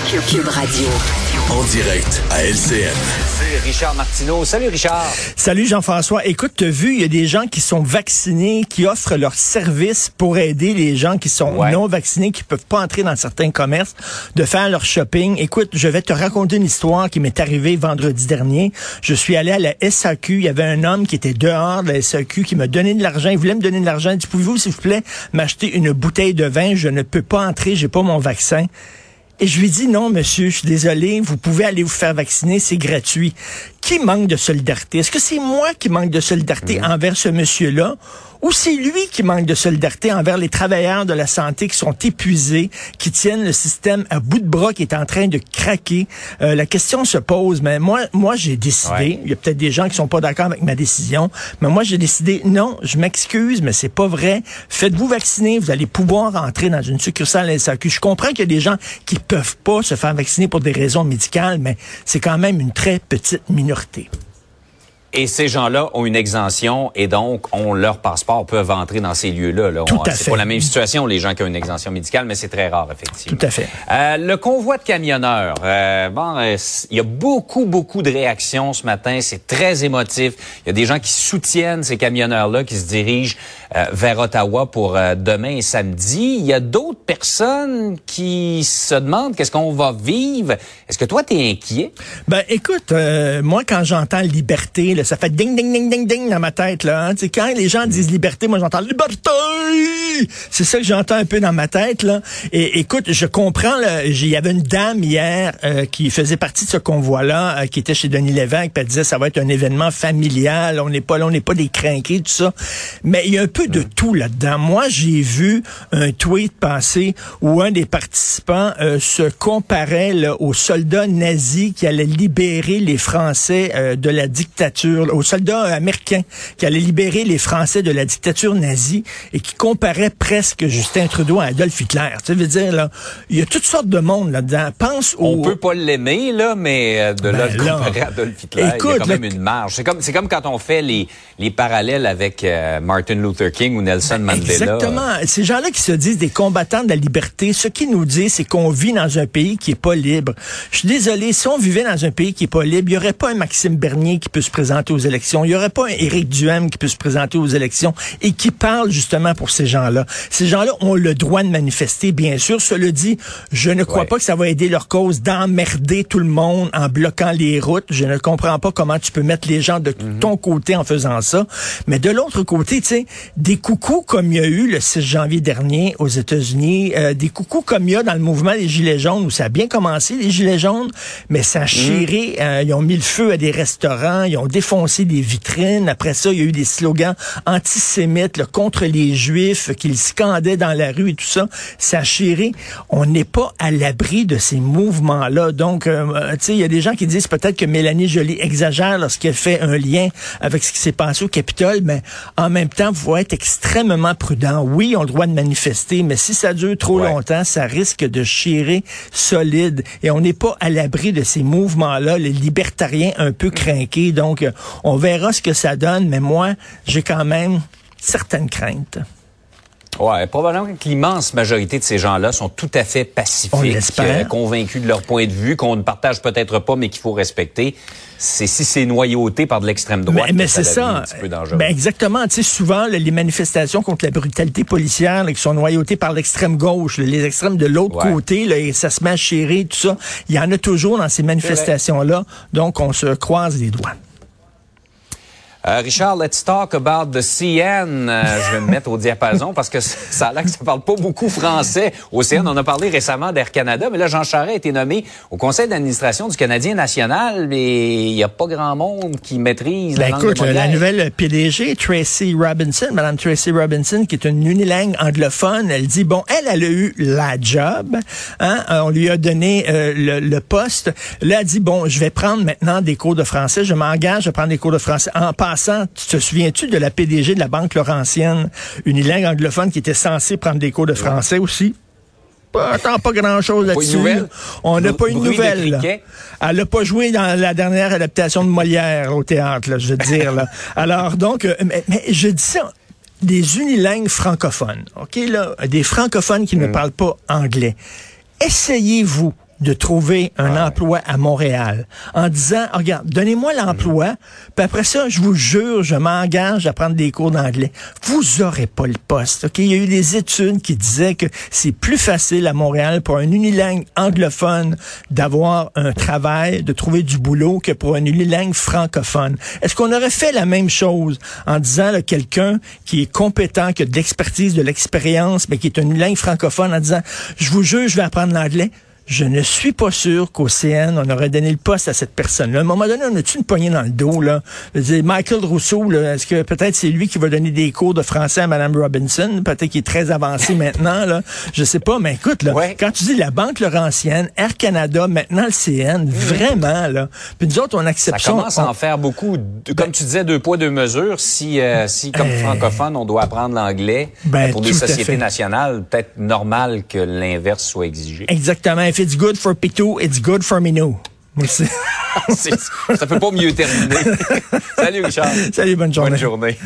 Cube Radio. En direct à LCN. C'est Richard Martineau. Salut Richard. Salut Jean-François. Écoute, tu as vu, il y a des gens qui sont vaccinés, qui offrent leur service pour aider les gens qui sont Ouais. non vaccinés, qui peuvent pas entrer dans certains commerces, de faire leur shopping. Écoute, je vais te raconter une histoire qui m'est arrivée vendredi dernier. Je suis allé à la SAQ. Il y avait un homme qui était dehors de la SAQ qui m'a donné de l'argent. Il voulait me donner de l'argent. Il dit, pouvez-vous, s'il vous plaît, m'acheter une bouteille de vin? Je ne peux pas entrer. J'ai pas mon vaccin. Et je lui dis non, monsieur, je suis désolé, vous pouvez aller vous faire vacciner, c'est gratuit. Qui manque de solidarité? Est-ce que c'est moi qui manque de solidarité envers ce monsieur-là? Ou c'est lui qui manque de solidarité envers les travailleurs de la santé qui sont épuisés, qui tiennent le système à bout de bras, qui est en train de craquer? Euh, la question se pose, mais moi, moi j'ai décidé, Ouais. il y a peut-être des gens qui sont pas d'accord avec ma décision, mais moi j'ai décidé, non, je m'excuse, mais c'est pas vrai. Faites-vous vacciner, vous allez pouvoir entrer dans une succursale SAQ. Je comprends qu'il y a des gens qui peuvent pas se faire vacciner pour des raisons médicales, mais c'est quand même une très petite minorité minorité. Et ces gens-là ont une exemption et donc ont leur passeport, peuvent entrer dans ces lieux-là. Là. Tout à c'est fait. pas la même situation, les gens qui ont une exemption médicale, mais c'est très rare, effectivement. Tout à fait. Euh, le convoi de camionneurs. euh, bon, euh, il y a beaucoup, beaucoup de réactions ce matin. C'est très émotif. Il y a des gens qui soutiennent ces camionneurs-là, qui se dirigent euh, vers Ottawa pour euh, demain et samedi. Il y a d'autres personnes qui se demandent qu'est-ce qu'on va vivre. Est-ce que toi, tu es inquiet? Ben écoute, euh, moi quand j'entends liberté, là, ça fait ding ding ding ding ding dans ma tête là. hein. Quand les gens disent liberté, moi j'entends liberté. C'est ça que j'entends un peu dans ma tête là. Et écoute, je comprends. Il y avait une dame hier euh, qui faisait partie de ce convoi là, qui était chez Denis Lévesque, puis elle disait ça va être un événement familial. On n'est pas là, on n'est pas des crinqués tout ça. Mais il y a un peu de tout là-dedans. Moi j'ai vu un tweet passer où un des participants euh, se comparait là, aux soldats nazis qui allaient libérer les Français euh, de la dictature, là, aux soldats américains qui allaient libérer les Français de la dictature nazie et qui comparait presque Justin Trudeau à Adolf Hitler. Tu veux dire, là, il y a toutes sortes de monde là-dedans. Pense au... On peut pas l'aimer, là, mais euh, de là, Ben le là. comparer à Adolf Hitler, il y a quand même le- une marge. C'est comme, c'est comme quand on fait les, les parallèles avec euh, Martin Luther King ou Nelson Mandela. Exactement. Ces gens-là qui se disent des combattants de la liberté, ce qu'ils nous disent, c'est qu'on vit dans un pays qui est pas libre. Je suis désolé, si on vivait dans un pays qui est pas libre, il y aurait pas un Maxime Bernier qui peut se présenter aux élections, il y aurait pas un Éric Duhem qui peut se présenter aux élections et qui parle justement pour ces gens-là. Ces gens-là ont le droit de manifester, bien sûr. Cela dit, je ne crois Ouais. pas que ça va aider leur cause d'emmerder tout le monde en bloquant les routes. Je ne comprends pas comment tu peux mettre les gens de ton côté en faisant ça. Mais de l'autre côté, tu sais, des coucous comme il y a eu le 6 janvier dernier aux États-Unis, euh, des coucous comme il y a dans le mouvement des Gilets jaunes, où ça a bien commencé, les Gilets jaunes, mais ça a chiré. euh, ils ont mis le feu à des restaurants, ils ont défoncé des vitrines. Après ça, il y a eu des slogans antisémites là, contre les Juifs qu'ils scandaient dans la rue et tout ça. Ça a chiré. On n'est pas à l'abri de ces mouvements-là. Donc, euh, tu sais, il y a des gens qui disent peut-être que Mélanie Joly exagère lorsqu'elle fait un lien avec ce qui s'est passé au Capitole, mais en même temps, faut être extrêmement prudent. Oui, ils ont le droit de manifester, mais si ça dure trop Ouais. longtemps, ça risque de chirer solide. Et on n'est pas à l'abri de ces mouvements-là, les libertariens un peu craqués. Donc, euh, on verra ce que ça donne, mais moi, j'ai quand même certaines craintes. Ouais, probablement que l'immense majorité de ces gens-là sont tout à fait pacifiques, euh, convaincus de leur point de vue, qu'on ne partage peut-être pas, mais qu'il faut respecter. C'est si c'est noyauté par de l'extrême droite, Mais, mais c'est ça. un petit peu dangereux. Ben exactement. Tu sais, souvent, là, les manifestations contre la brutalité policière là, qui sont noyautées par l'extrême gauche, là, les extrêmes de l'autre Ouais. côté, là, et ça se met à chérir, tout ça. Il y en a toujours dans ces manifestations-là. Donc, on se croise les doigts. Euh, Richard, let's talk about the CN. Euh, je vais me mettre au diapason parce que ça a l'air que ça parle pas beaucoup français. Au CN, on a parlé récemment d'Air Canada, mais là, Jean Charest a été nommé au conseil d'administration du Canadien national, mais il y a pas grand monde qui maîtrise la Ben langue écoute, de la nouvelle PDG, Tracy Robinson, Madame Tracy Robinson, qui est une unilingue anglophone, elle dit, bon, elle, elle a eu la job, hein, euh, on lui a donné euh, le, le poste. Là, elle dit, bon, je vais prendre maintenant des cours de français, je m'engage à prendre des cours de français. En passant, tu te souviens-tu de la PDG de la Banque Laurentienne, unilingue anglophone, qui était censée prendre des cours de français aussi? Pas, attends, pas grand-chose une là-dessus. On n'a pas une nouvelle. Elle n'a pas joué dans la dernière adaptation de Molière au théâtre, là, je veux dire. Là. Alors, donc, euh, mais, mais je dis ça, des unilingues francophones, OK, là, des francophones qui ne parlent pas anglais. Essayez-vous de trouver un emploi à Montréal en disant, ah, regarde, donnez-moi l'emploi, puis après ça, je vous jure, je m'engage à prendre des cours d'anglais. Vous aurez pas le poste. Ok, il y a eu des études qui disaient que c'est plus facile à Montréal pour un unilingue anglophone d'avoir un travail, de trouver du boulot que pour un unilingue francophone. Est-ce qu'on aurait fait la même chose en disant quelqu'un qui est compétent, qui a de l'expertise, de l'expérience, mais qui est un unilingue francophone, en disant, je vous jure, je vais apprendre l'anglais? Je ne suis pas sûr qu'au CN, on aurait donné le poste à cette personne-là. À un moment donné, on a-tu une poignée dans le dos, là? Michael Rousseau, est-ce que peut-être c'est lui qui va donner des cours de français à Mme Robinson? Peut-être qu'il est très avancé maintenant, là. Je sais pas, mais écoute, là, quand tu dis la Banque Laurentienne, Air Canada, maintenant le CN, vraiment, là. Puis nous autres, on accepte ça. commence à en faire beaucoup. comme ben tu disais, deux poids, deux mesures. Si, euh, si comme euh, francophone, on doit apprendre l'anglais ben, pour des sociétés nationales, peut-être normal que l'inverse soit exigé. Exactement if it's good for Pitou, it's good for Minou. Merci. ça peut pas mieux terminer. Salut Richard. Salut, bonne journée. Bonne journée.